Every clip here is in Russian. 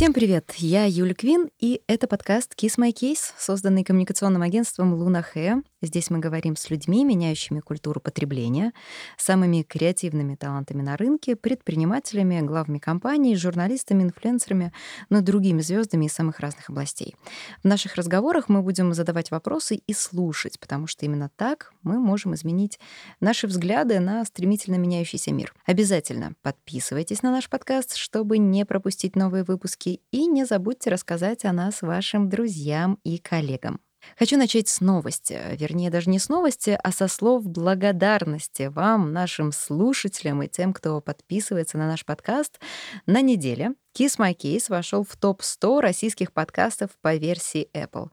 Всем привет! Я Юля Квин, и это подкаст Kiss My Case, созданный коммуникационным агентством Луна Хэ. Здесь мы говорим с людьми, меняющими культуру потребления, самыми креативными талантами на рынке, предпринимателями, главами компаний, журналистами, инфлюенсерами, но ну и другими звездами из самых разных областей. В наших разговорах мы будем задавать вопросы и слушать, потому что именно так мы можем изменить наши взгляды на стремительно меняющийся мир. Обязательно подписывайтесь на наш подкаст, чтобы не пропустить новые выпуски и не забудьте рассказать о нас вашим друзьям и коллегам. Хочу начать с новости, вернее, даже не с новости, а со слов благодарности вам, нашим слушателям и тем, кто подписывается на наш подкаст. На неделе Kiss My Case вошел в топ-100 российских подкастов по версии Apple.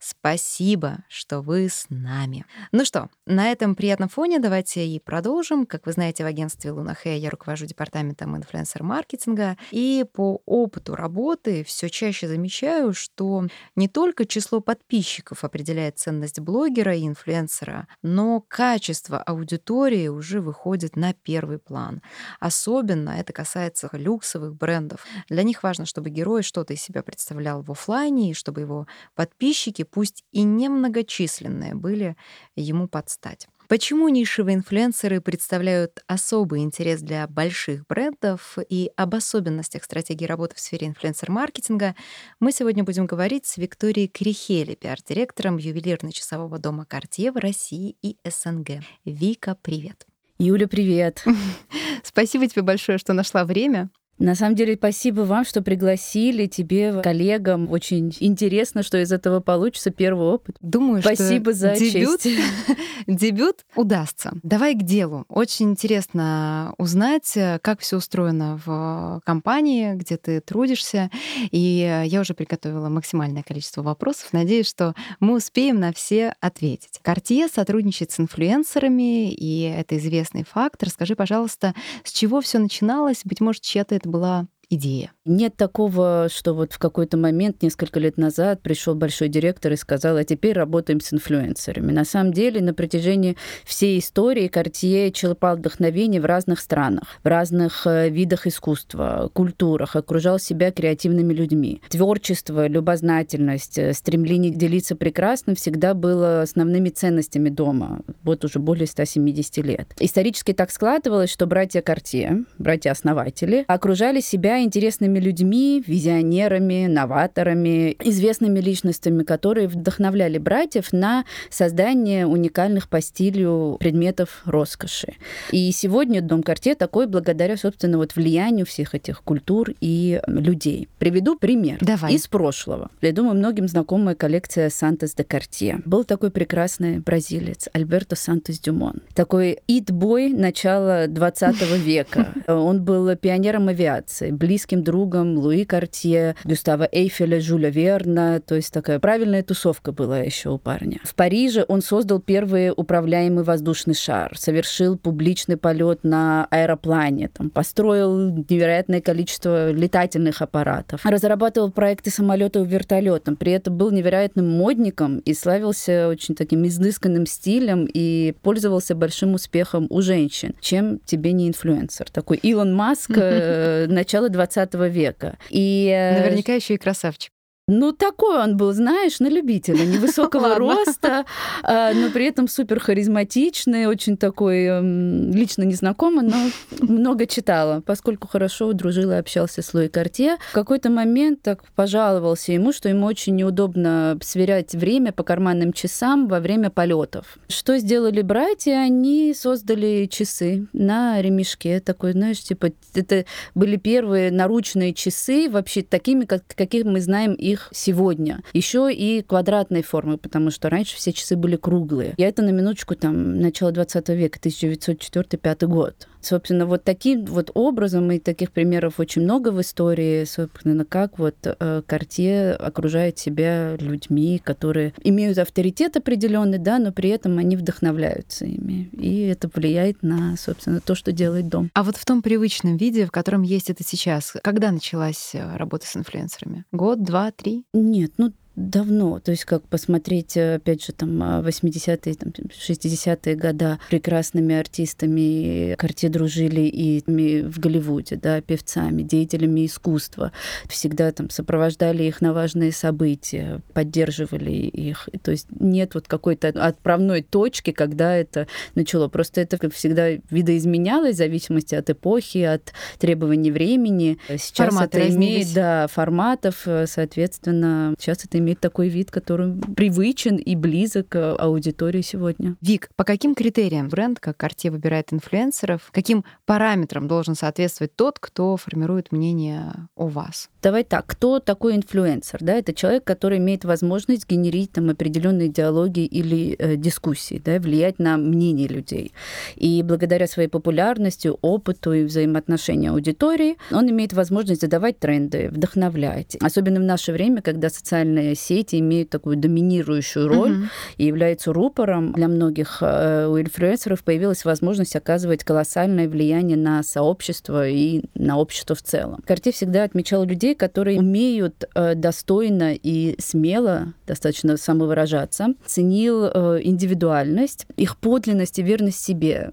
Спасибо, что вы с нами. Ну что, на этом приятном фоне давайте и продолжим. Как вы знаете, в агентстве Луна Хэ я руковожу департаментом инфлюенсер-маркетинга, и по опыту работы все чаще замечаю, что не только число подписчиков определяет ценность блогера и инфлюенсера, но качество аудитории уже выходит на первый план. Особенно это касается люксовых брендов. Для них важно, чтобы герой что-то из себя представлял в офлайне, и чтобы его подписчики, пусть и немногочисленные, были ему под стать. Почему нишевые инфлюенсеры представляют особый интерес для больших брендов и об особенностях стратегии работы в сфере инфлюенсер-маркетинга мы сегодня будем говорить с Викторией Крихели, пиар-директором ювелирно-часового дома Cartier в России и СНГ. Вика, привет. Юля, привет. Спасибо тебе большое, что нашла время. На самом деле, спасибо вам, что пригласили, тебе, коллегам. Очень интересно, что из этого получится первый опыт. Думаю, спасибо что за дебют, честь. дебют удастся. Давай к делу. Очень интересно узнать, как все устроено в компании, где ты трудишься. И я уже приготовила максимальное количество вопросов. Надеюсь, что мы успеем на все ответить. Cartier сотрудничает с инфлюенсерами, и это известный факт. Расскажи, пожалуйста, с чего все начиналось? Быть может, чья-то это была идея. Нет такого, что вот в какой-то момент, несколько лет назад, пришел большой директор и сказал, а теперь работаем с инфлюенсерами. На самом деле, на протяжении всей истории Картье черпал вдохновение в разных странах, в разных э, видах искусства, культурах, окружал себя креативными людьми. Творчество, любознательность, э, стремление делиться прекрасным всегда было основными ценностями дома. Вот уже более 170 лет. Исторически так складывалось, что братья Картье, братья-основатели, окружали себя интересными людьми, визионерами, новаторами, известными личностями, которые вдохновляли братьев на создание уникальных по стилю предметов роскоши. И сегодня Дом Карте такой благодаря, собственно, вот влиянию всех этих культур и людей. Приведу пример Давай. из прошлого. Я думаю, многим знакомая коллекция Сантос де Картье. Был такой прекрасный бразилец Альберто Сантос Дюмон. Такой ит-бой начала 20 века. Он был пионером авиации, близким другом Луи Картье, Гюстава Эйфеля, Жюля Верна. То есть такая правильная тусовка была еще у парня. В Париже он создал первый управляемый воздушный шар, совершил публичный полет на аэроплане, там, построил невероятное количество летательных аппаратов, разрабатывал проекты самолетов вертолетом, при этом был невероятным модником и славился очень таким изысканным стилем и пользовался большим успехом у женщин. Чем тебе не инфлюенсер? Такой Илон Маск э, начала 20 века. И... Э, Наверняка еще и красавчик. Ну, такой он был, знаешь, на любителя, невысокого роста, а, но при этом супер харизматичный, очень такой, эм, лично незнакомый, но много читала, поскольку хорошо дружила и общался с Луи Карте. В какой-то момент так пожаловался ему, что ему очень неудобно сверять время по карманным часам во время полетов. Что сделали братья? Они создали часы на ремешке. Такой, знаешь, типа, это были первые наручные часы, вообще такими, как, каких мы знаем их их сегодня. Еще и квадратной формы, потому что раньше все часы были круглые. Я это на минуточку там начало 20 века, 1904-1905 год. Собственно, вот таким вот образом, и таких примеров очень много в истории, собственно, как вот э, Картье окружает себя людьми, которые имеют авторитет определенный, да, но при этом они вдохновляются ими. И это влияет на, собственно, то, что делает дом. А вот в том привычном виде, в котором есть это сейчас, когда началась э, работа с инфлюенсерами? Год, два, три? Нет, ну давно. То есть как посмотреть, опять же, там 80-е, там, 60-е года прекрасными артистами Карте дружили и в Голливуде, да, певцами, деятелями искусства. Всегда там сопровождали их на важные события, поддерживали их. То есть нет вот какой-то отправной точки, когда это начало. Просто это всегда видоизменялось в зависимости от эпохи, от требований времени. Сейчас Форматы это имеет, да, форматов, соответственно, сейчас это имеет такой вид, который привычен и близок к аудитории сегодня. Вик, по каким критериям бренд, как Cartier, выбирает инфлюенсеров? Каким параметрам должен соответствовать тот, кто формирует мнение о вас? Давай так, кто такой инфлюенсер? Да, это человек, который имеет возможность генерить там определенные диалоги или э, дискуссии, да, влиять на мнение людей. И благодаря своей популярности, опыту и взаимоотношению аудитории, он имеет возможность задавать тренды, вдохновлять. Особенно в наше время, когда социальные сети имеют такую доминирующую роль Мгм. и являются рупором для многих э, у инфлюенсеров появилась возможность оказывать колоссальное влияние на сообщество и на общество в целом. Карте всегда отмечал людей, которые умеют э, достойно и смело достаточно самовыражаться, ценил э, индивидуальность, их подлинность и верность себе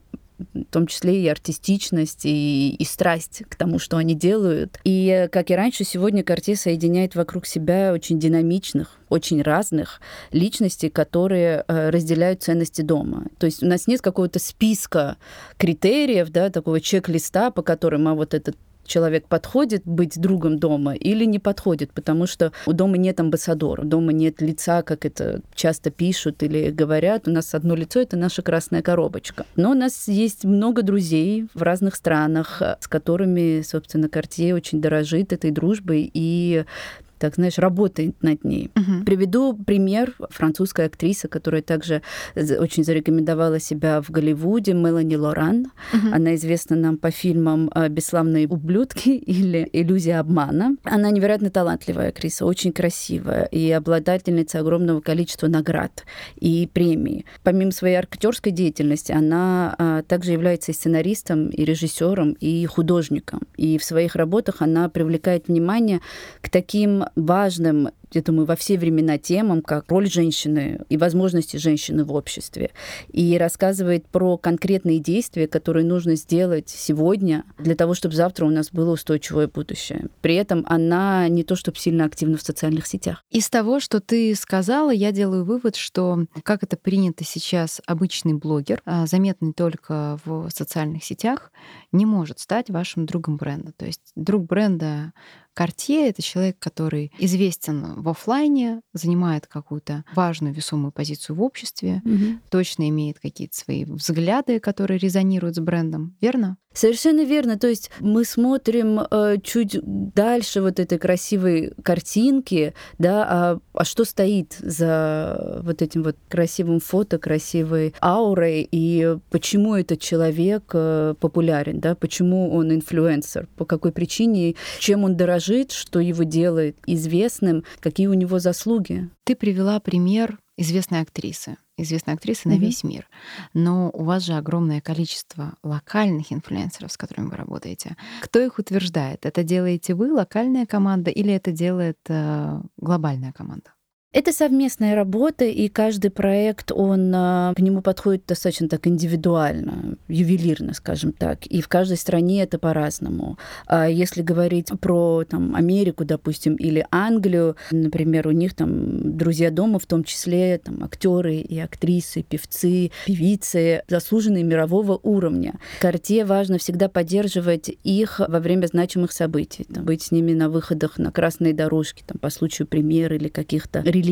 в том числе и артистичность, и, и страсть к тому, что они делают. И, как и раньше, сегодня Карте соединяет вокруг себя очень динамичных, очень разных личностей, которые э, разделяют ценности дома. То есть у нас нет какого-то списка критериев, да, такого чек-листа, по которым а вот этот человек подходит быть другом дома или не подходит, потому что у дома нет амбассадора, дома нет лица, как это часто пишут или говорят. У нас одно лицо — это наша красная коробочка. Но у нас есть много друзей в разных странах, с которыми, собственно, Картье очень дорожит этой дружбой и так знаешь, работает над ней. Мгм. Приведу пример. Французская актриса, которая также очень зарекомендовала себя в Голливуде, Мелани Лоран. Мгм. Она известна нам по фильмам э, «Бесславные ублюдки» или «Иллюзия обмана». Она невероятно талантливая актриса, очень красивая и обладательница огромного количества наград и премий. Помимо своей актерской деятельности, она а, также является и сценаристом, и режиссером, и художником. И в своих работах она привлекает внимание к таким важным я думаю, во все времена темам, как роль женщины и возможности женщины в обществе. И рассказывает про конкретные действия, которые нужно сделать сегодня для того, чтобы завтра у нас было устойчивое будущее. При этом она не то чтобы сильно активна в социальных сетях. Из того, что ты сказала, я делаю вывод, что, как это принято сейчас, обычный блогер, а, заметный только в социальных сетях, не может стать вашим другом бренда. То есть друг бренда Cartier — это человек, который известен в оффлайне, занимает какую-то важную весомую позицию в обществе, точно имеет какие-то свои взгляды, которые резонируют с брендом, верно? Совершенно верно. То есть мы смотрим э, чуть дальше вот этой красивой картинки, да, а, а что стоит за вот этим вот красивым фото, красивой аурой, и почему этот человек э, популярен, да, почему он инфлюенсер, по какой причине, чем он дорожит, что его делает известным, какие у него заслуги. Ты привела пример известной актрисы, известной актрисы на Мгм. весь мир. Но у вас же огромное количество локальных инфлюенсеров, с которыми вы работаете. Кто их утверждает? Это делаете вы, локальная команда, или это делает э, глобальная команда? Это совместная работа, и каждый проект, он а, к нему подходит достаточно так индивидуально, ювелирно, скажем так. И в каждой стране это по-разному. А если говорить про там, Америку, допустим, или Англию, например, у них там друзья дома, в том числе там, актеры и актрисы, певцы, певицы, заслуженные мирового уровня. Карте важно всегда поддерживать их во время значимых событий, там, быть с ними на выходах на красной дорожке, там, по случаю премьер или каких-то релизов.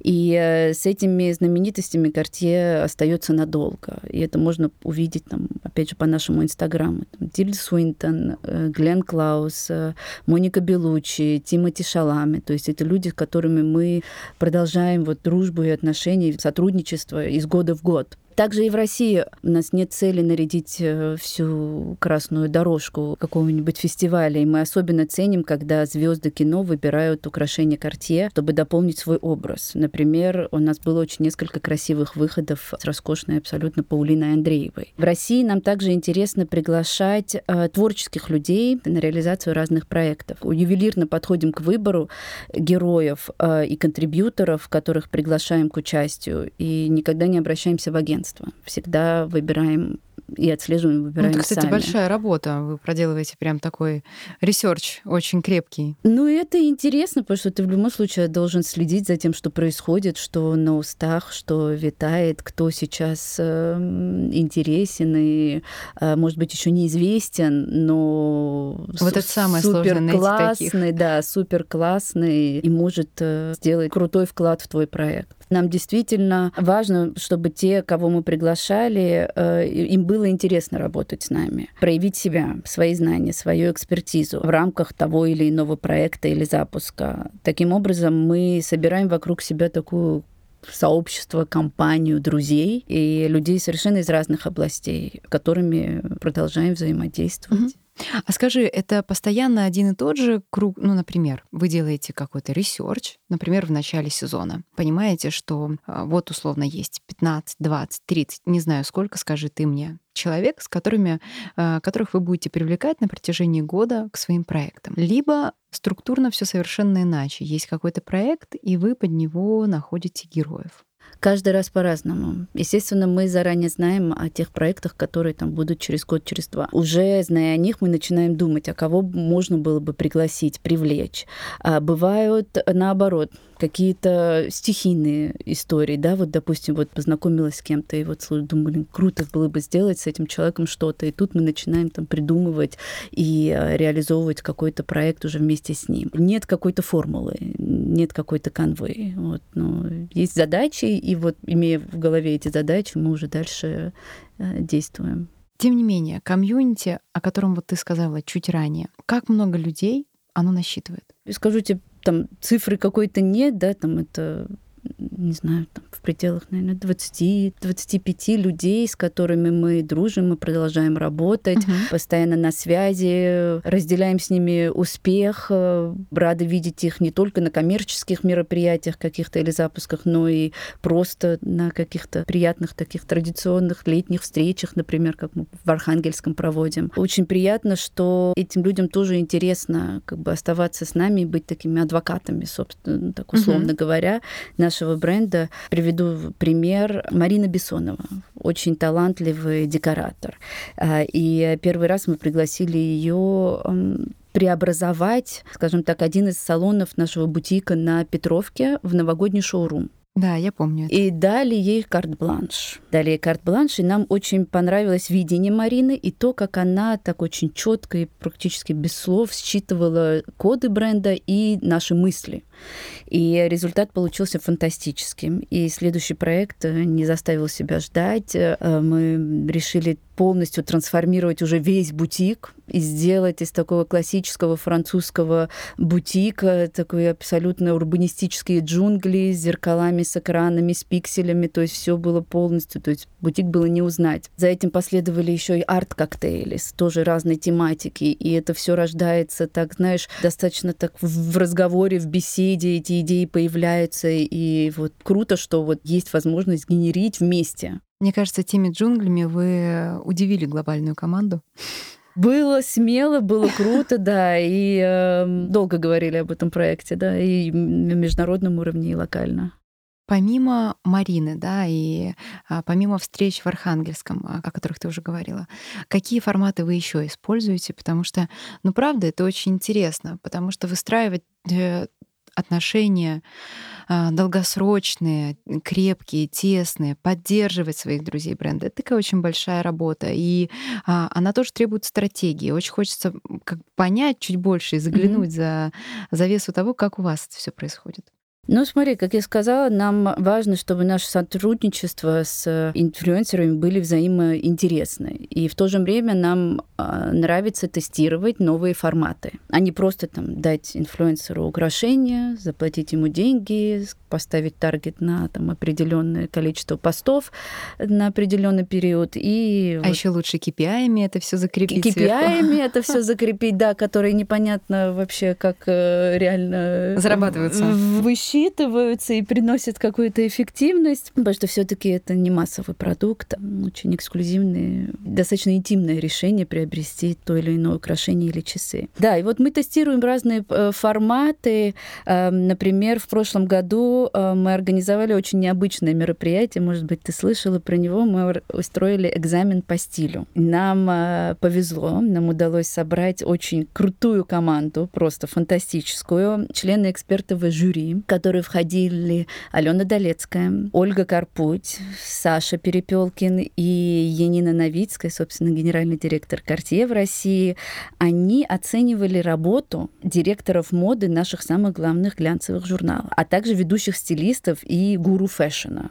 И э, с этими знаменитостями Картье остается надолго. И это можно увидеть, там, опять же, по нашему инстаграму. Тильда Суинтон, э, Глен Клаус, э, Моника Белучи, Тимоти Шалами. То есть это люди, с которыми мы продолжаем вот дружбу и отношения, сотрудничество из года в год. Также и в России у нас нет цели нарядить э, всю красную дорожку какого-нибудь фестиваля, и мы особенно ценим, когда звезды кино выбирают украшения Cartier, чтобы дополнить свой образ. Например, у нас было очень несколько красивых выходов с роскошной абсолютно Паулиной Андреевой. В России нам также интересно приглашать э, творческих людей на реализацию разных проектов. Ювелирно подходим к выбору героев э, и контрибьюторов, которых приглашаем к участию, и никогда не обращаемся в агентство агентства. Всегда выбираем и отслеживаем, ну, выбираем Это, кстати, сами. большая работа. Вы проделываете прям такой research очень крепкий. Ну, это интересно, потому что ты в любом случае должен следить за тем, что происходит, что на устах, что витает, кто сейчас э, интересен и, э, может быть, еще неизвестен, но вот это самое сложное классный, да, супер классный и может э, сделать крутой вклад в твой проект. Нам действительно важно, чтобы те, кого мы приглашали, э, им было интересно работать с нами, проявить себя, свои знания, свою экспертизу в рамках того или иного проекта или запуска. Таким образом, мы собираем вокруг себя такую сообщество, компанию друзей и людей совершенно из разных областей, которыми продолжаем взаимодействовать. А скажи, это постоянно один и тот же круг? Ну, например, вы делаете какой-то research, например, в начале сезона. Понимаете, что а, вот условно есть 15, 20, 30, не знаю сколько, скажи ты мне, человек, с которыми, а, которых вы будете привлекать на протяжении года к своим проектам. Либо структурно все совершенно иначе. Есть какой-то проект, и вы под него находите героев. Каждый раз по-разному. Естественно, мы заранее знаем о тех проектах, которые там будут через год, через два. Уже зная о них, мы начинаем думать, а кого можно было бы пригласить, привлечь. А бывают наоборот какие-то стихийные истории, да, вот, допустим, вот познакомилась с кем-то, и вот думаю, круто было бы сделать с этим человеком что-то, и тут мы начинаем там придумывать и а, реализовывать какой-то проект уже вместе с ним. Нет какой-то формулы, нет какой-то канвы, вот, но есть задачи, и вот имея в голове эти задачи, мы уже дальше э, действуем. Тем не менее, комьюнити, о котором вот ты сказала чуть ранее, как много людей оно насчитывает? Скажу тебе, там цифры какой-то нет, да, там это не знаю, там, в пределах, наверное, 20-25 людей, с которыми мы дружим, мы продолжаем работать, угу. постоянно на связи, разделяем с ними успех, э, рады видеть их не только на коммерческих мероприятиях каких-то или запусках, но и просто на каких-то приятных таких традиционных летних встречах, например, как мы в Архангельском проводим. Очень приятно, что этим людям тоже интересно как бы оставаться с нами и быть такими адвокатами, собственно, так условно угу. говоря, наш нашего бренда. Приведу пример. Марина Бессонова, очень талантливый декоратор. А, и первый раз мы пригласили ее преобразовать, скажем так, один из салонов нашего бутика на Петровке в новогодний шоурум. Да, я помню. Это. И дали ей карт-бланш. Дали ей карт-бланш, и нам очень понравилось видение Марины и то, как она так очень четко и практически без слов считывала коды бренда и наши мысли. И результат получился фантастическим. И следующий проект э, не заставил себя ждать. Э, мы решили полностью трансформировать уже весь бутик и сделать из такого классического французского бутика такой абсолютно урбанистические джунгли с зеркалами, с экранами, с пикселями. То есть все было полностью, то есть бутик было не узнать. За этим последовали еще и арт-коктейли с тоже разной тематики. И это все рождается так, знаешь, достаточно так в разговоре, в беседе эти идеи появляются, и вот круто, что вот есть возможность генерить вместе. Мне кажется, теми джунглями вы удивили глобальную команду. Было смело, было круто, да, и э, долго говорили об этом проекте, да, и на международном уровне, и локально. Помимо Марины, да, и а, помимо встреч в Архангельском, о, о которых ты уже говорила, какие форматы вы еще используете? Потому что, ну, правда, это очень интересно, потому что выстраивать э, отношения а, долгосрочные, крепкие, тесные, поддерживать своих друзей бренда. Это такая очень большая работа. И а, она тоже требует стратегии. Очень хочется как понять чуть больше и заглянуть mm-hmm. за завесу того, как у вас это все происходит. Ну, смотри, как я сказала, нам важно, чтобы наше сотрудничество с инфлюенсерами были взаимоинтересны. И в то же время нам э, нравится тестировать новые форматы, а не просто там дать инфлюенсеру украшения, заплатить ему деньги, поставить таргет на там, определенное количество постов на определенный период. И а вот... еще лучше KPI это все закрепить. KPI это все закрепить, да, которые непонятно вообще, как э, реально зарабатываются. Высчитываются и приносят какую-то эффективность, потому что все-таки это не массовый продукт, очень эксклюзивное, достаточно интимное решение приобрести то или иное украшение или часы. Да, и вот мы тестируем разные э, форматы. Эм, например, в прошлом году Э, мы организовали очень необычное мероприятие, может быть, ты слышала про него, мы устроили экзамен по стилю. Нам э, повезло, нам удалось собрать очень крутую команду, просто фантастическую, члены экспертного жюри, которые входили Алена Долецкая, Ольга Карпуть, Саша Перепелкин и Янина Новицкая, собственно, генеральный директор Cartier в России. Они оценивали работу директоров моды наших самых главных глянцевых журналов, а также ведущих ведущих стилистов и гуру фэшена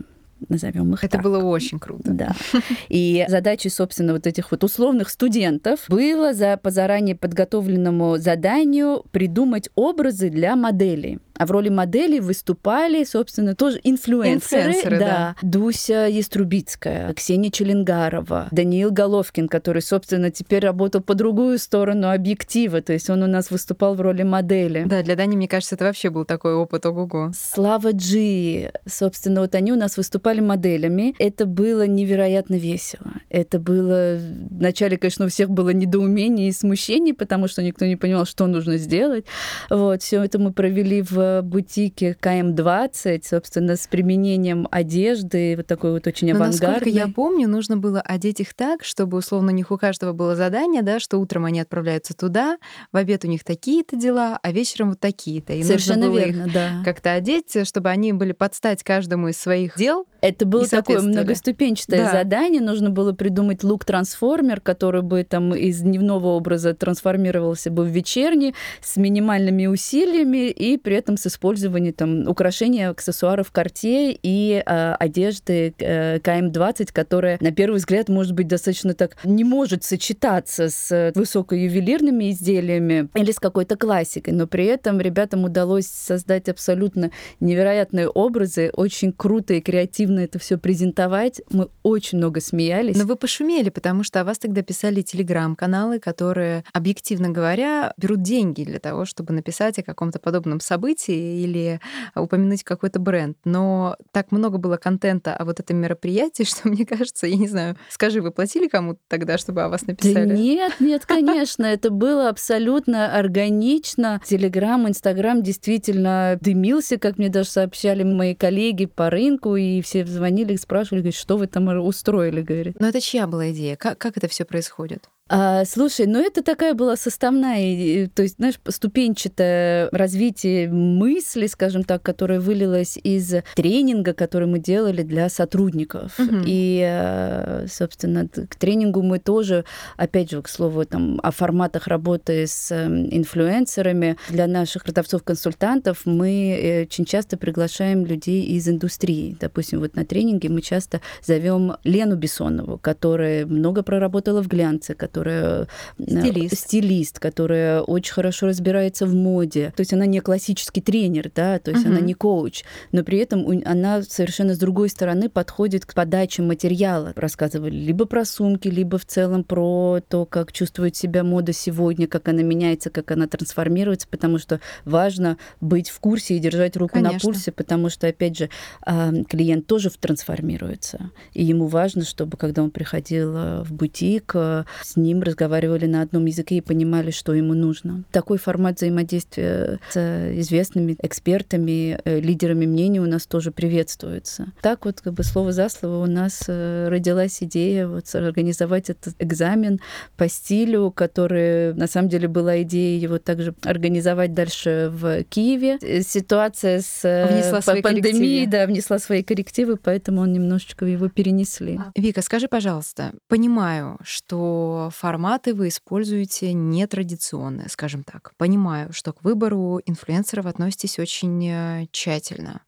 назовем их Это так. было очень круто. Да. И задачей, собственно, вот этих вот условных студентов было за, по заранее подготовленному заданию придумать образы для моделей. А в роли моделей выступали, собственно, тоже инфлюенсеры. инфлюенсеры да. да. Дуся Еструбицкая, Ксения Челенгарова, Даниил Головкин, который, собственно, теперь работал по другую сторону объектива. То есть он у нас выступал в роли модели. Да, для Дани, мне кажется, это вообще был такой опыт ого-го. Слава Джи. Собственно, вот они у нас выступали моделями. Это было невероятно весело. Это было... Вначале, конечно, у всех было недоумение и смущение, потому что никто не понимал, что нужно сделать. Вот, все это мы провели в бутике КМ-20, собственно, с применением одежды, вот такой вот очень авангардной. Но, насколько я помню, нужно было одеть их так, чтобы, условно, у них у каждого было задание, да, что утром они отправляются туда, в обед у них такие-то дела, а вечером вот такие-то. И Совершенно нужно было верно, их да. как-то одеть, чтобы они были под стать каждому из своих дел. Это было такое многоступенчатое да. задание. Нужно было придумать лук-трансформер, который бы там из дневного образа трансформировался бы в вечерний с минимальными усилиями и при этом с использованием там, украшений, аксессуаров Cartier и э, одежды э, КМ-20, которая, на первый взгляд, может быть достаточно так не может сочетаться с высокоювелирными изделиями или с какой-то классикой, но при этом ребятам удалось создать абсолютно невероятные образы, очень круто и креативно это все презентовать. Мы очень много смеялись. Но вы пошумели, потому что о вас тогда писали телеграм-каналы, которые, объективно говоря, берут деньги для того, чтобы написать о каком-то подобном событии событии или упомянуть какой-то бренд. Но так много было контента о вот этом мероприятии, что мне кажется, я не знаю, скажи, вы платили кому-то тогда, чтобы о вас написали? Да нет, нет, конечно, это было абсолютно органично. Телеграм, Инстаграм действительно дымился, как мне даже сообщали мои коллеги по рынку, и все звонили и спрашивали, говорят, что вы там устроили, говорит. Но это чья была идея? Как, как это все происходит? А, слушай, ну это такая была составная, то есть, знаешь, ступенчатое развитие мысли, скажем так, которое вылилось из тренинга, который мы делали для сотрудников. Угу. И, э, собственно, к тренингу мы тоже, опять же, к слову, там, о форматах работы с эм, инфлюенсерами, для наших продавцов-консультантов мы э, очень часто приглашаем людей из индустрии. Допустим, вот на тренинге мы часто зовем Лену Бессонову, которая много проработала в глянце, которая э, стилист. стилист, которая очень хорошо разбирается в моде. То есть она не классический тренер, да, то есть угу. она не коуч, но при этом она совершенно с другой стороны подходит к подаче материала. Рассказывали либо про сумки, либо в целом про то, как чувствует себя мода сегодня, как она меняется, как она трансформируется, потому что важно быть в курсе и держать руку Конечно. на пульсе, потому что, опять же, а, клиент тоже трансформируется. И ему важно, чтобы, когда он приходил э, в бутик, э, с ним разговаривали на одном языке и понимали, что ему нужно. Такой формат взаимодействия с известными экспертами, э, лидерами мнений у нас тоже приветствуется. Так вот, как бы слово за слово у нас э, родилась идея вот организовать этот экзамен по стилю, который на самом деле была идея его также организовать дальше в Киеве. Э, ситуация с внесла пандемией, да, внесла свои коррективы, поэтому он немножечко его перенесли. Вика, скажи, пожалуйста, понимаю, что форматы вы используете нетрадиционные, скажем так. Понимаю, что к выбору инфлюенсеров относитесь очень э, тщательно.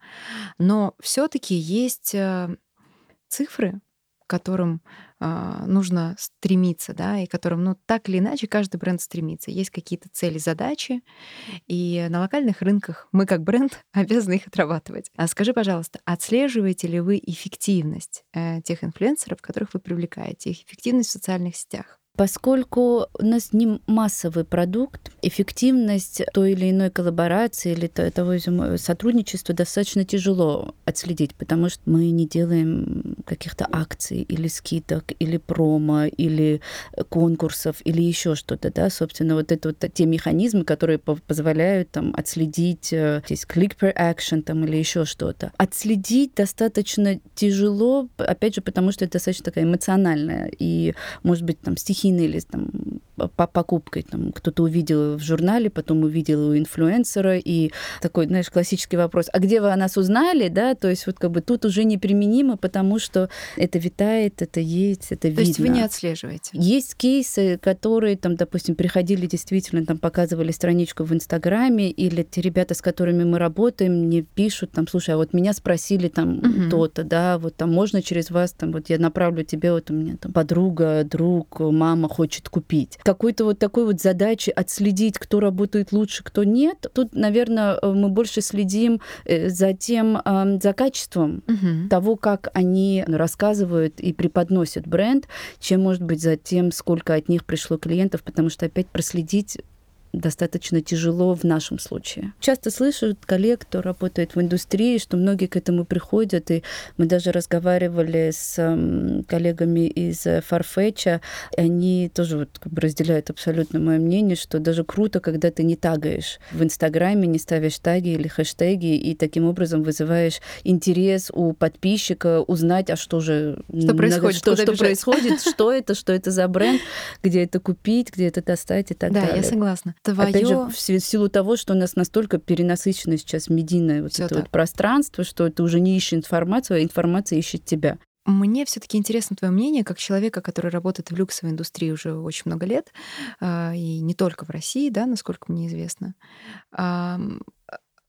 Но все таки есть э, цифры, к которым э, нужно стремиться, да, и которым, ну, так или иначе, каждый бренд стремится. Есть какие-то цели, задачи, и на локальных рынках мы, как бренд, обязаны их отрабатывать. А скажи, пожалуйста, отслеживаете ли вы эффективность э, тех инфлюенсеров, которых вы привлекаете, их эффективность в социальных сетях? Поскольку у нас не массовый продукт, эффективность той или иной коллаборации или того сотрудничества достаточно тяжело отследить, потому что мы не делаем каких-то акций или скидок, или промо, или конкурсов, или еще что-то, да, собственно, вот это вот те механизмы, которые позволяют там отследить, э, здесь click per action там или еще что-то. Отследить достаточно тяжело, опять же, потому что это достаточно такая эмоциональная и, может быть, там стихи стихийно или там, по покупкой. Там, кто-то увидел в журнале, потом увидел у инфлюенсера, и такой, знаешь, классический вопрос, а где вы о нас узнали, да, то есть вот как бы тут уже неприменимо, потому что это витает, это есть, это то видно. То есть вы не отслеживаете? Есть кейсы, которые там, допустим, приходили действительно, там показывали страничку в Инстаграме, или те ребята, с которыми мы работаем, мне пишут, там, слушай, а вот меня спросили там угу. то-то, да, вот там можно через вас, там, вот я направлю тебе, вот у меня там подруга, друг, мама хочет купить какой-то вот такой вот задачи отследить, кто работает лучше, кто нет. Тут, наверное, э, мы больше следим э, за тем, за качеством угу. того, как они рассказывают и преподносят бренд, чем, может быть, за тем, сколько от них пришло клиентов, потому что опять проследить достаточно тяжело в нашем случае. Часто слышу коллег, кто работает в индустрии, что многие к этому приходят, и мы даже разговаривали с коллегами из Farfetch, и они тоже вот как бы разделяют абсолютно мое мнение, что даже круто, когда ты не тагаешь в Инстаграме, не ставишь таги или хэштеги, и таким образом вызываешь интерес у подписчика узнать, а что же что происходит, что, что происходит, что это, что это за бренд, где это купить, где это достать и так да, далее. Да, я согласна твое... Опять же, в силу того, что у нас настолько перенасыщено сейчас медийное вот это вот пространство, что ты уже не ищешь информацию, а информация ищет тебя. Мне все-таки интересно твое мнение, как человека, который работает в люксовой индустрии уже очень много лет, а, и не только в России, да, насколько мне известно.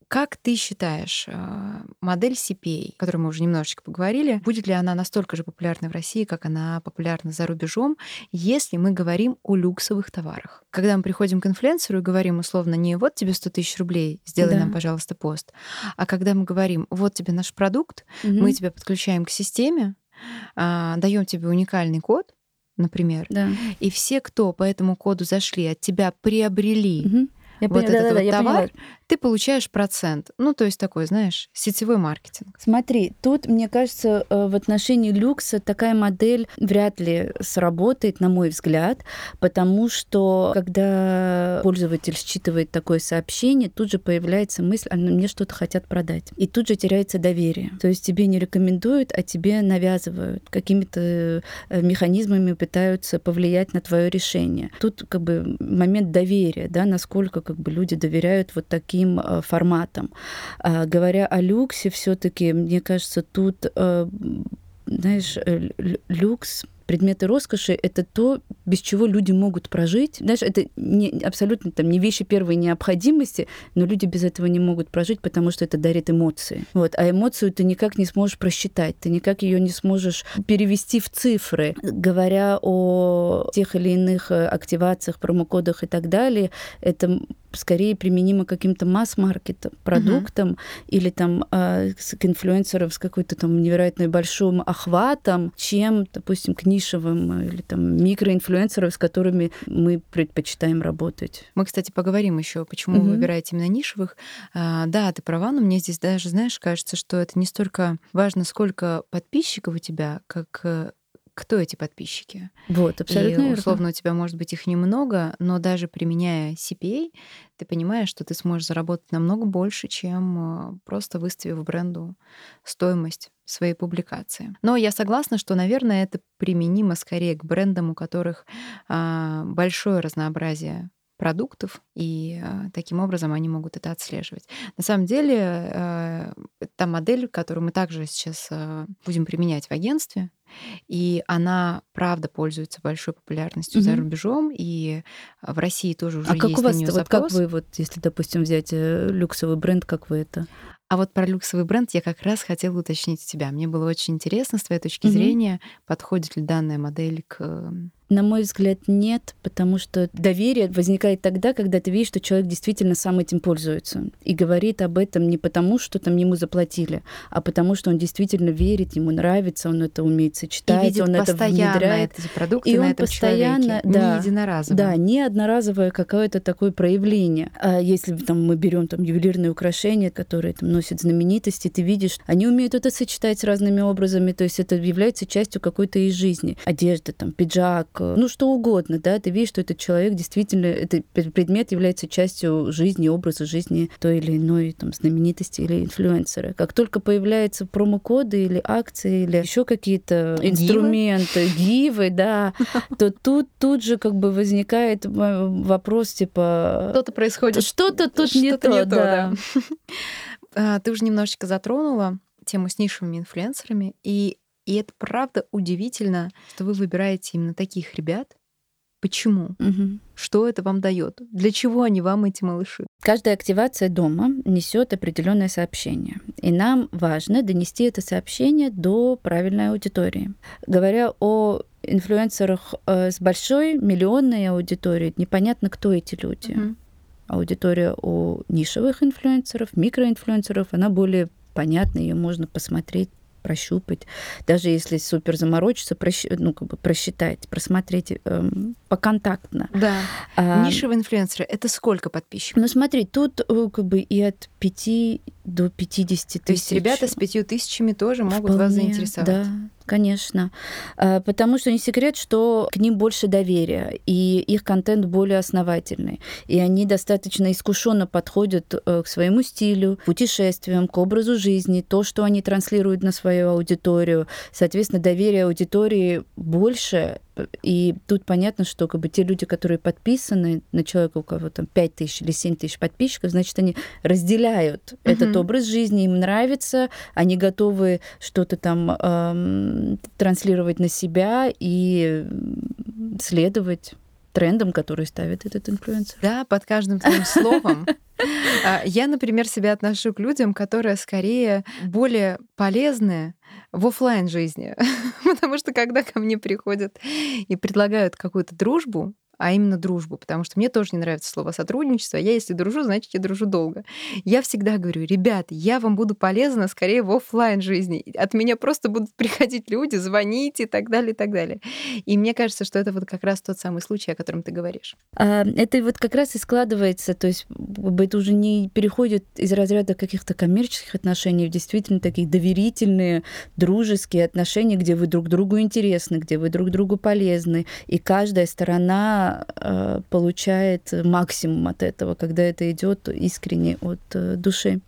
Как ты считаешь, а, модель CPA, о которой мы уже немножечко поговорили, будет ли она настолько же популярна в России, как она популярна за рубежом, если мы говорим о люксовых товарах? Когда мы приходим к инфлюенсеру и говорим условно не «вот тебе 100 тысяч рублей, сделай да. нам, пожалуйста, пост», а когда мы говорим «вот тебе наш продукт, угу. мы тебя подключаем к системе, а, даем тебе уникальный код, например, да. и все, кто по этому коду зашли, от тебя приобрели угу я вот поняла, этот да, вот да, товар, поняла. Ты получаешь процент. Ну, то есть такой, знаешь, сетевой маркетинг. Смотри, тут, мне кажется, э, в отношении люкса такая модель вряд ли сработает, на мой взгляд, потому что когда пользователь считывает такое сообщение, тут же появляется мысль, а мне что-то хотят продать. И тут же теряется доверие. То есть тебе не рекомендуют, а тебе навязывают. Какими-то э, механизмами пытаются повлиять на твое решение. Тут как бы момент доверия, да, насколько как бы люди доверяют вот таким э, форматам. А, говоря о люксе, все-таки, мне кажется, тут, э, знаешь, э, люкс предметы роскоши — это то, без чего люди могут прожить. Знаешь, это не, абсолютно там, не вещи первой необходимости, но люди без этого не могут прожить, потому что это дарит эмоции. Вот. А эмоцию ты никак не сможешь просчитать, ты никак ее не сможешь перевести в цифры. Говоря о тех или иных активациях, промокодах и так далее, это скорее применимо к каким-то масс-маркет продуктам uh-huh. или там э, к инфлюенсерам с какой-то там невероятно большим охватом, чем, допустим, к нишевым или там микроинфлюенсерам, с которыми мы предпочитаем работать. Мы, кстати, поговорим еще, почему uh-huh. вы выбираете именно нишевых. А, да, ты права, но мне здесь даже, знаешь, кажется, что это не столько важно, сколько подписчиков у тебя, как э, кто эти подписчики. Вот, абсолютно и, условно, у тебя, может быть, их немного, но даже применяя CPA, ты понимаешь, что ты сможешь заработать намного больше, чем э, просто выставив бренду стоимость своей публикации. Но я согласна, что, наверное, это применимо скорее к брендам, у которых а, большое разнообразие продуктов, и э, таким образом они могут это отслеживать. На самом деле, э, та модель, которую мы также сейчас э, будем применять в агентстве, И она, правда, пользуется большой популярностью за Мгм. рубежом, и в России тоже уже А как есть у вас, на вот как запрос. вы, вот, если, допустим, взять э, люксовый бренд, как вы это? А вот про люксовый бренд я как раз хотела уточнить у тебя. Мне было очень интересно, с твоей точки Мгм. зрения, подходит ли данная модель к... э, На мой взгляд, нет, потому что доверие возникает тогда, когда ты видишь, что человек действительно сам этим пользуется и говорит об этом не потому, что там ему заплатили, а потому что он действительно верит, ему нравится, он это умеет И сочетать, видит он это внедряет. эти продукты И на он этом постоянно, человеке, да, не единоразово. Да, не одноразовое какое-то такое проявление. А если там мы берем там ювелирные украшения, которые там носят знаменитости, ты видишь, они умеют это сочетать с разными образами, то есть это является частью какой-то из жизни. Одежда, там, пиджак, э, ну что угодно, да, ты видишь, что этот человек действительно, этот пр- предмет является частью жизни, образа жизни той или иной там знаменитости или инфлюенсера. Как только появляются промокоды или акции или еще какие-то Гивы? инструменты, гивы, да, то тут тут же как бы возникает вопрос типа Что-то происходит. что-то тут не то, да. А, Ты уже немножечко затронула тему с нишевыми инфлюенсерами, и, и это правда удивительно, что вы выбираете именно таких ребят. Почему? Мгм. Что это вам дает? Для чего они вам, эти малыши? Каждая активация дома несет определенное сообщение. И нам важно донести это сообщение до правильной аудитории. Говоря о инфлюенсерах э, с большой миллионной аудиторией, непонятно, кто эти люди. Мгм. Аудитория у нишевых инфлюенсеров, микроинфлюенсеров, она более понятна, ее можно посмотреть прощупать, даже если супер заморочиться, просч- ну, как бы просчитать, просмотреть эм, поконтактно. Да. А, Нишевые инфлюенсеры — это сколько подписчиков? Ну смотри, тут э, как бы и от 5 до 50 тысяч. То есть ребята с пятью тысячами тоже могут вас Вполне, заинтересовать. Да, конечно. А, Потому что не секрет, что к ним больше доверия, и их контент более основательный. И они достаточно искушенно подходят э, к своему стилю, путешествиям, к образу жизни, то, что они транслируют на свою аудиторию. Соответственно, доверие аудитории больше, и тут понятно, что как бы те люди, которые подписаны на человека, у кого там 5 тысяч или 7 тысяч подписчиков, значит, они разделяют этот Мгм. образ жизни, им нравится, они готовы что-то там эм, транслировать на себя и следовать трендам, которые ставит этот инфлюенсер. Да, под каждым твоим словом. А, Я, например, себя отношу к людям, которые скорее более полезны в оффлайн жизни. Потому что когда ко мне приходят и предлагают какую-то дружбу, а именно дружбу, потому что мне тоже не нравится слово сотрудничество. Я, если дружу, значит, я дружу долго. Я всегда говорю, ребят, я вам буду полезна скорее в оффлайн жизни. От меня просто будут приходить люди, звонить и так далее, и так далее. И мне кажется, что это вот как раз тот самый случай, о котором ты говоришь. А, Это вот как раз и складывается, то есть это уже не переходит из разряда каких-то коммерческих отношений в действительно такие доверительные, дружеские отношения, где вы друг другу интересны, где вы друг другу полезны, и каждая сторона э, получает максимум от этого, когда это идет искренне от э, души.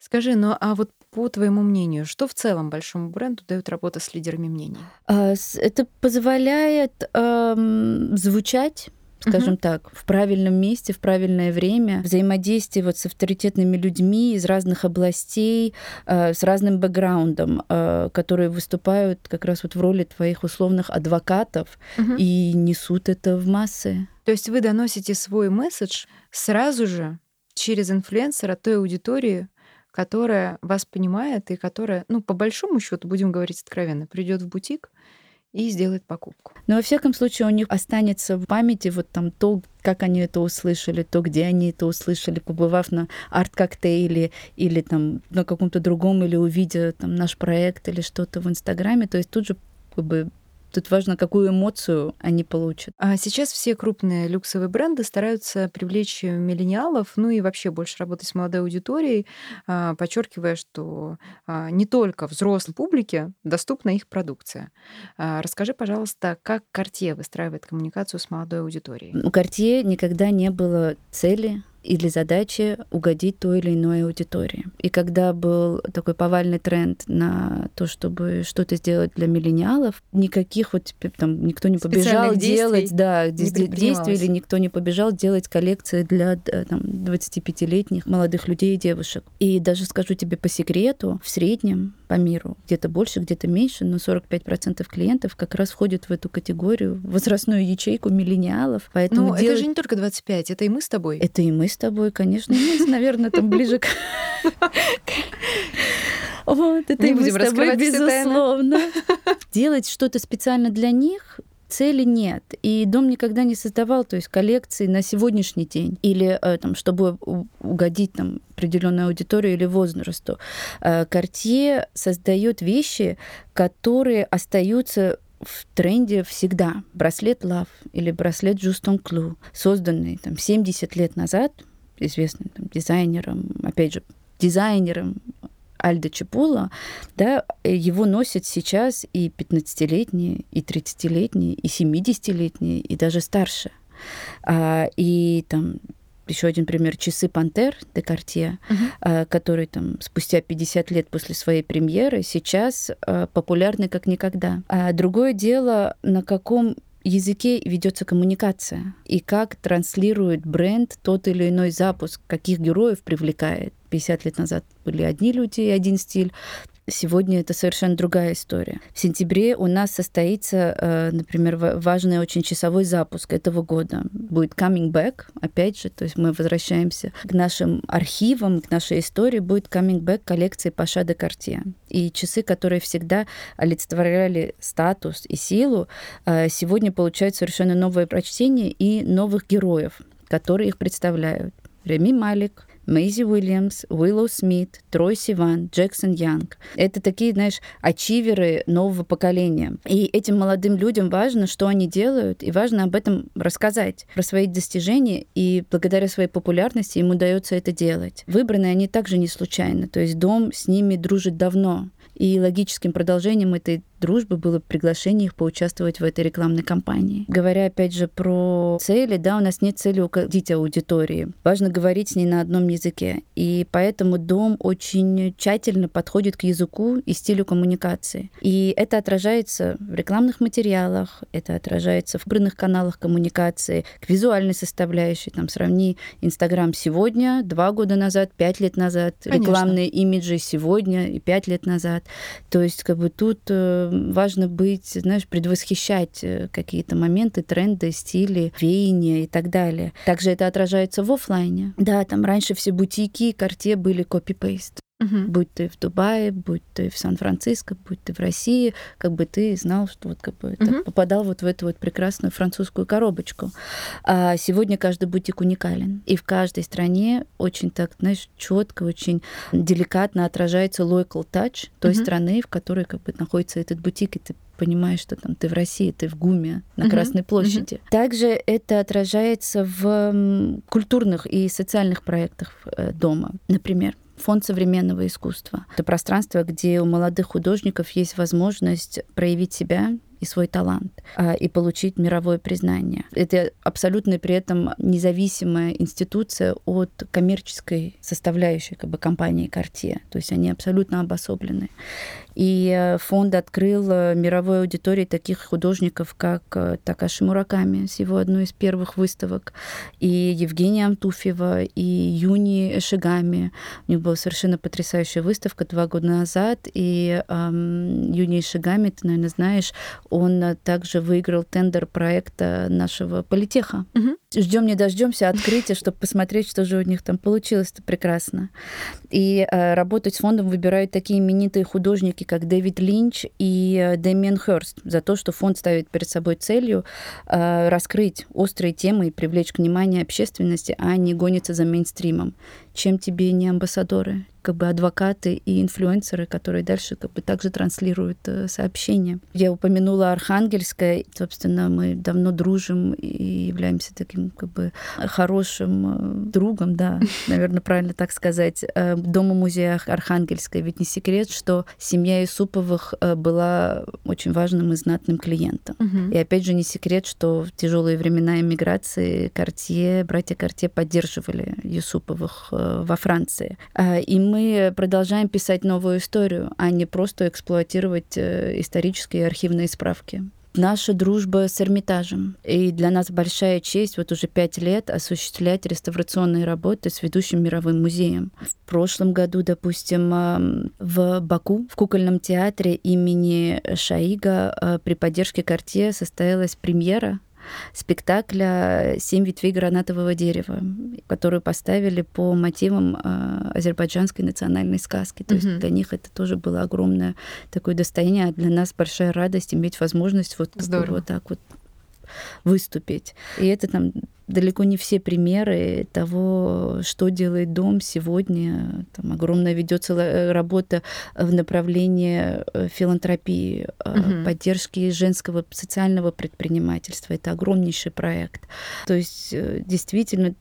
Скажи, ну а вот по твоему мнению, что в целом большому бренду дает работа с лидерами мнений? А, Это позволяет эм, звучать скажем так, в правильном месте, в правильное время, взаимодействие вот с авторитетными людьми из разных областей, э, с разным бэкграундом, э, которые выступают как раз вот в роли твоих условных адвокатов и несут это в массы. То есть вы доносите свой месседж сразу же через инфлюенсера той аудитории, которая вас понимает и которая, ну, по большому счету, будем говорить откровенно, придет в бутик и сделает покупку. Но во всяком случае у них останется в памяти вот там то, как они это услышали, то, где они это услышали, побывав на арт-коктейле или там на каком-то другом, или увидя там наш проект или что-то в Инстаграме. То есть тут же как бы Тут важно, какую эмоцию они получат. А сейчас все крупные люксовые бренды стараются привлечь миллениалов, ну и вообще больше работать с молодой аудиторией, а, подчеркивая, что а, не только взрослой публике доступна их продукция. А, Расскажи, пожалуйста, как Cartier выстраивает коммуникацию с молодой аудиторией? У Cartier никогда не было цели или задачи угодить той или иной аудитории. И когда был такой повальный тренд на то, чтобы что-то сделать для миллениалов, никаких вот там никто не побежал делать, да, действий или никто не побежал делать коллекции для д- там, 25-летних молодых людей и девушек. И даже скажу тебе по секрету, в среднем по миру. Где-то больше, где-то меньше, но 45% клиентов как раз входят в эту категорию, возрастную ячейку миллениалов. Поэтому ну, делать... это же не только 25, это и мы с тобой. Это и мы с тобой, конечно. И мы, наверное, там ближе к... Вот, это не будем мы с тобой, безусловно. Делать что-то специально для них цели нет. И дом никогда не создавал, то есть коллекции на сегодняшний день или э, там, чтобы угодить там определенной аудитории или возрасту. Картье э, создает вещи, которые остаются в тренде всегда. Браслет Love или браслет Жустон Клу, созданный там 70 лет назад известным там, дизайнером, опять же, дизайнером Альдо Чепула, да, его носят сейчас и 15-летние, и 30-летние, и 70-летние, и даже старше. А, и там еще один пример часы Пантер де Картье, uh-huh. а, который там спустя 50 лет после своей премьеры сейчас а, популярны как никогда. А другое дело, на каком языке ведется коммуникация и как транслирует бренд тот или иной запуск, каких героев привлекает. 50 лет назад были одни люди и один стиль, Сегодня это совершенно другая история. В сентябре у нас состоится, э, например, важный очень часовой запуск этого года. Будет Coming Back, опять же, то есть мы возвращаемся к нашим архивам, к нашей истории. Будет Coming Back коллекции Паша де Картье. И часы, которые всегда олицетворяли статус и силу, э, сегодня получают совершенно новое прочтение и новых героев, которые их представляют. Реми Малик, Мэйзи Уильямс, Уиллоу Смит, Трой Сиван, Джексон Янг. Это такие, знаешь, ачиверы нового поколения. И этим молодым людям важно, что они делают, и важно об этом рассказать, про свои достижения, и благодаря своей популярности им удается это делать. Выбраны они также не случайно, то есть дом с ними дружит давно. И логическим продолжением этой дружбы было приглашение их поучаствовать в этой рекламной кампании. Говоря опять же про цели, да, у нас нет цели угодить аудитории. Важно говорить с ней на одном языке. И поэтому дом очень тщательно подходит к языку и стилю коммуникации. И это отражается в рекламных материалах, это отражается в выбранных каналах коммуникации, к визуальной составляющей. Там сравни Инстаграм сегодня, два года назад, пять лет назад, Конечно. рекламные имиджи сегодня и пять лет назад. То есть как бы тут э, важно быть, знаешь, предвосхищать э, какие-то моменты, тренды, стили, веяния и так далее. Также это отражается в офлайне. Да, там раньше все бутики, карте были копипейст. Угу. Будь ты в Дубае, будь ты в Сан-Франциско, будь ты в России, как бы ты знал, что вот как бы угу. попадал вот в эту вот прекрасную французскую коробочку. А сегодня каждый бутик уникален. И в каждой стране очень так, знаешь, четко, очень деликатно отражается local touch той угу. страны, в которой как бы находится этот бутик, и ты понимаешь, что там ты в России, ты в ГУМе на uh-huh. Красной площади. Uh-huh. Также это отражается в культурных и социальных проектах э, дома. Например, Фонд современного искусства. Это пространство, где у молодых художников есть возможность проявить себя и свой талант, а, и получить мировое признание. Это абсолютно при этом независимая институция от коммерческой составляющей как бы, компании Cartier. То есть они абсолютно обособлены. И э, фонд открыл э, мировой аудитории таких художников, как э, Такаши Мураками с его одной из первых выставок, и Евгения Амтуфьева, и Юни Эшигами. У него была совершенно потрясающая выставка два года назад, и эм, Юни Эшигами, ты, наверное, знаешь, он также выиграл тендер проекта нашего политеха. Угу. Ждем не дождемся открытия, чтобы посмотреть, что же у них там получилось. Это прекрасно. И э, работать с фондом выбирают такие именитые художники, как Дэвид Линч и э, Дэмиен Хёрст, за то, что фонд ставит перед собой целью э, раскрыть острые темы и привлечь к вниманию общественности, а не гониться за мейнстримом. Чем тебе не амбассадоры? как бы адвокаты и инфлюенсеры, которые дальше как бы также транслируют э, сообщения. Я упомянула Архангельское. Собственно, мы давно дружим и являемся таким как бы хорошим э, другом, да, наверное, правильно так сказать, э, Дома-музея Архангельское. Ведь не секрет, что семья Исуповых была очень важным и знатным клиентом. Угу. И опять же не секрет, что в тяжелые времена эмиграции Картье, братья Картье поддерживали Юсуповых во Франции. И мы продолжаем писать новую историю, а не просто эксплуатировать э, исторические архивные справки. наша дружба с Эрмитажем. И для нас большая честь вот уже пять лет осуществлять реставрационные работы с ведущим мировым музеем. В прошлом году, допустим, в Баку, в кукольном театре имени Шаига э, при поддержке Карте состоялась премьера спектакля «Семь ветвей гранатового дерева», которую поставили по мотивам э, азербайджанской национальной сказки. То mm-hmm. есть для них это тоже было огромное такое достояние, а для нас большая радость иметь возможность вот, вот так вот выступить. И это там далеко не все примеры того, что делает дом сегодня. Там огромная ведется э, работа в направлении э, филантропии, угу. поддержки женского социального предпринимательства. Это огромнейший проект. То есть действительно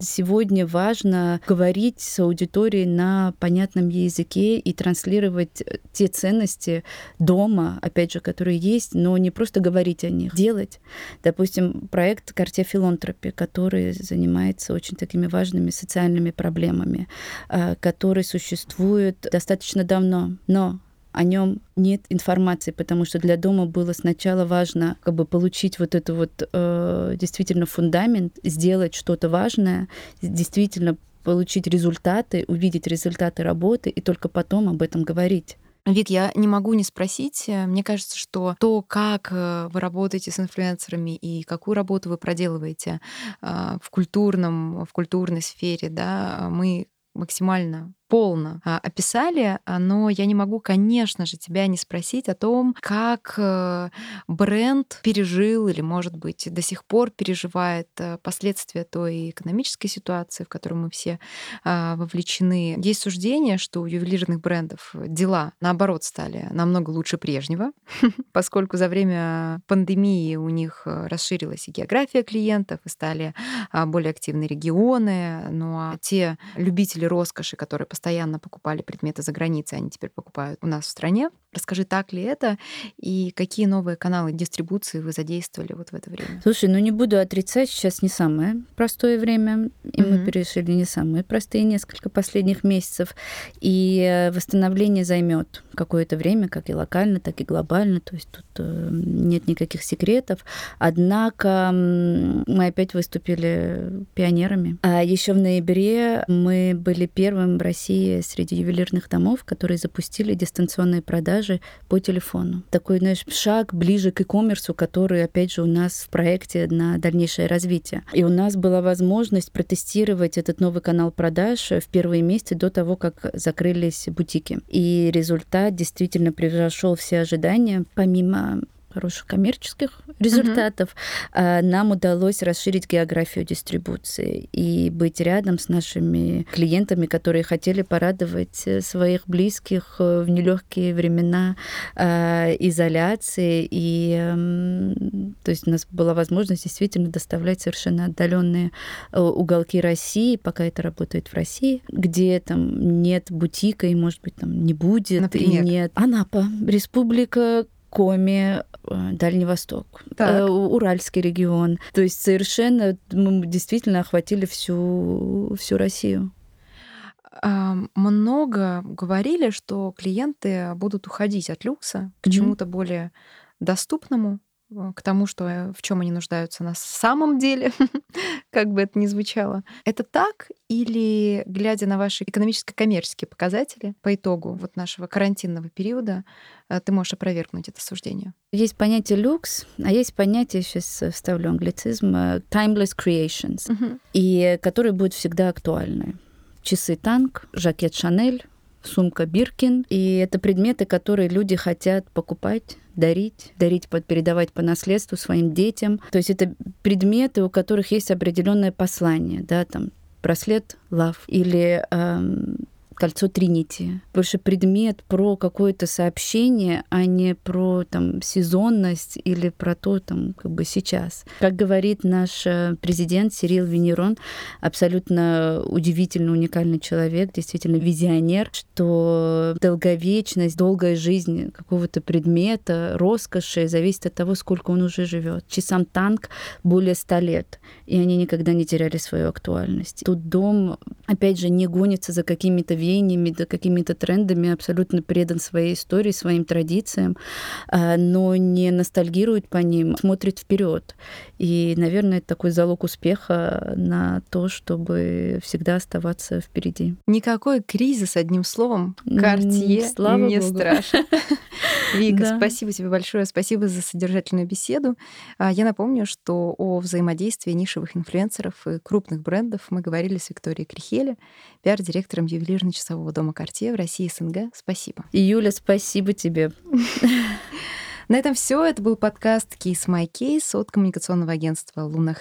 сегодня важно говорить с аудиторией на понятном языке и транслировать те ценности дома, опять же, которые есть, но не просто говорить о них, делать. Допустим, проект «Карте филантропи», который занимается очень такими важными социальными проблемами, а, который существует достаточно давно, но о нем нет информации, потому что для дома было сначала важно как бы получить вот это вот э, действительно фундамент, сделать что-то важное, действительно получить результаты, увидеть результаты работы и только потом об этом говорить. Вик, я не могу не спросить. Мне кажется, что то, как э, вы работаете с инфлюенсерами и какую работу вы проделываете э, в культурном, в культурной сфере, да, мы максимально полно а, описали, а, но я не могу, конечно же, тебя не спросить о том, как э, бренд пережил или, может быть, до сих пор переживает э, последствия той экономической ситуации, в которой мы все а, вовлечены. Есть суждение, что у ювелирных брендов дела, наоборот, стали намного лучше прежнего, поскольку за время пандемии у них расширилась и география клиентов, и стали более активны регионы, ну а те любители роскоши, которые постоянно постоянно покупали предметы за границей, они теперь покупают у нас в стране. Расскажи, так ли это, и какие новые каналы дистрибуции вы задействовали вот в это время? Слушай, ну не буду отрицать, сейчас не самое простое время, и mm-hmm. мы перешли не самые простые несколько последних месяцев, и восстановление займет какое-то время, как и локально, так и глобально, то есть тут э, нет никаких секретов. Однако мы опять выступили пионерами. А еще в ноябре мы были первым в России среди ювелирных домов, которые запустили дистанционные продажи по телефону. Такой, знаешь, шаг ближе к e-commerce, который, опять же, у нас в проекте на дальнейшее развитие. И у нас была возможность протестировать этот новый канал продаж в первые месяцы до того, как закрылись бутики. И результат действительно превзошел все ожидания. Помимо хороших коммерческих результатов, mm-hmm. нам удалось расширить географию дистрибуции и быть рядом с нашими клиентами, которые хотели порадовать э, своих близких э, в нелегкие времена а, изоляции. И эм, то есть у нас была возможность действительно доставлять совершенно отдаленные уголки России, пока это работает в России, где там нет бутика и, может быть, там не будет. Например? И нет. Анапа, республика Коми, э, Дальний Восток, так. Э, Уральский регион. То есть совершенно мы действительно охватили всю, всю Россию. Много говорили, что клиенты будут уходить от люкса к mm-hmm. чему-то более доступному, к тому, что э, в чем они нуждаются на самом деле, как бы это ни звучало. Это так или, глядя на ваши экономическо-коммерческие показатели по итогу вот нашего карантинного периода, э, ты можешь опровергнуть это суждение? Есть понятие люкс, а есть понятие, сейчас вставлю англицизм, timeless creations, и которые будут всегда актуальны. Часы танк, жакет Шанель, сумка Биркин. И это предметы, которые люди хотят покупать дарить, дарить, передавать по наследству своим детям. То есть это предметы, у которых есть определенное послание, да, там браслет love или эм, кольцо Тринити. Больше предмет про какое-то сообщение, а не про там сезонность или про то там как бы сейчас. Как говорит наш э, президент Сирил Венерон, абсолютно удивительно уникальный человек, действительно визионер, что долговечность, долгая жизнь какого-то предмета, роскоши зависит от того, сколько он уже живет. Часам танк более ста лет, и они никогда не теряли свою актуальность. Тут дом, опять же, не гонится за какими-то веяниями, да, какими-то трендами, абсолютно предан своей истории, своим традициям, а, но не ностальгирует по ним, смотрит вперед. И, наверное, это такой залог успеха на то, чтобы всегда оставаться впереди. Никакой кризис, одним словом, Картье Слава не Богу. страшен. Вика, да. спасибо тебе большое, спасибо за содержательную беседу. А, я напомню, что о взаимодействии нишевых инфлюенсеров и крупных брендов мы говорили с Викторией Крихеле, пиар-директором ювелирно-часового дома Cartier в России СНГ. Спасибо. Юля, спасибо тебе. На этом все. Это был подкаст Case My Case от коммуникационного агентства Луна.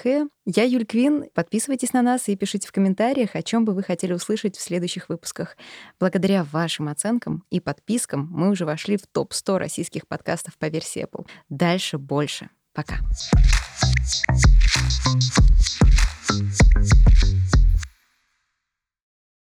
Я Юль Квин. Подписывайтесь на нас и пишите в комментариях, о чем бы вы хотели услышать в следующих выпусках. Благодаря вашим оценкам и подпискам мы уже вошли в топ-100 российских подкастов по версии Apple. Дальше больше. Пока.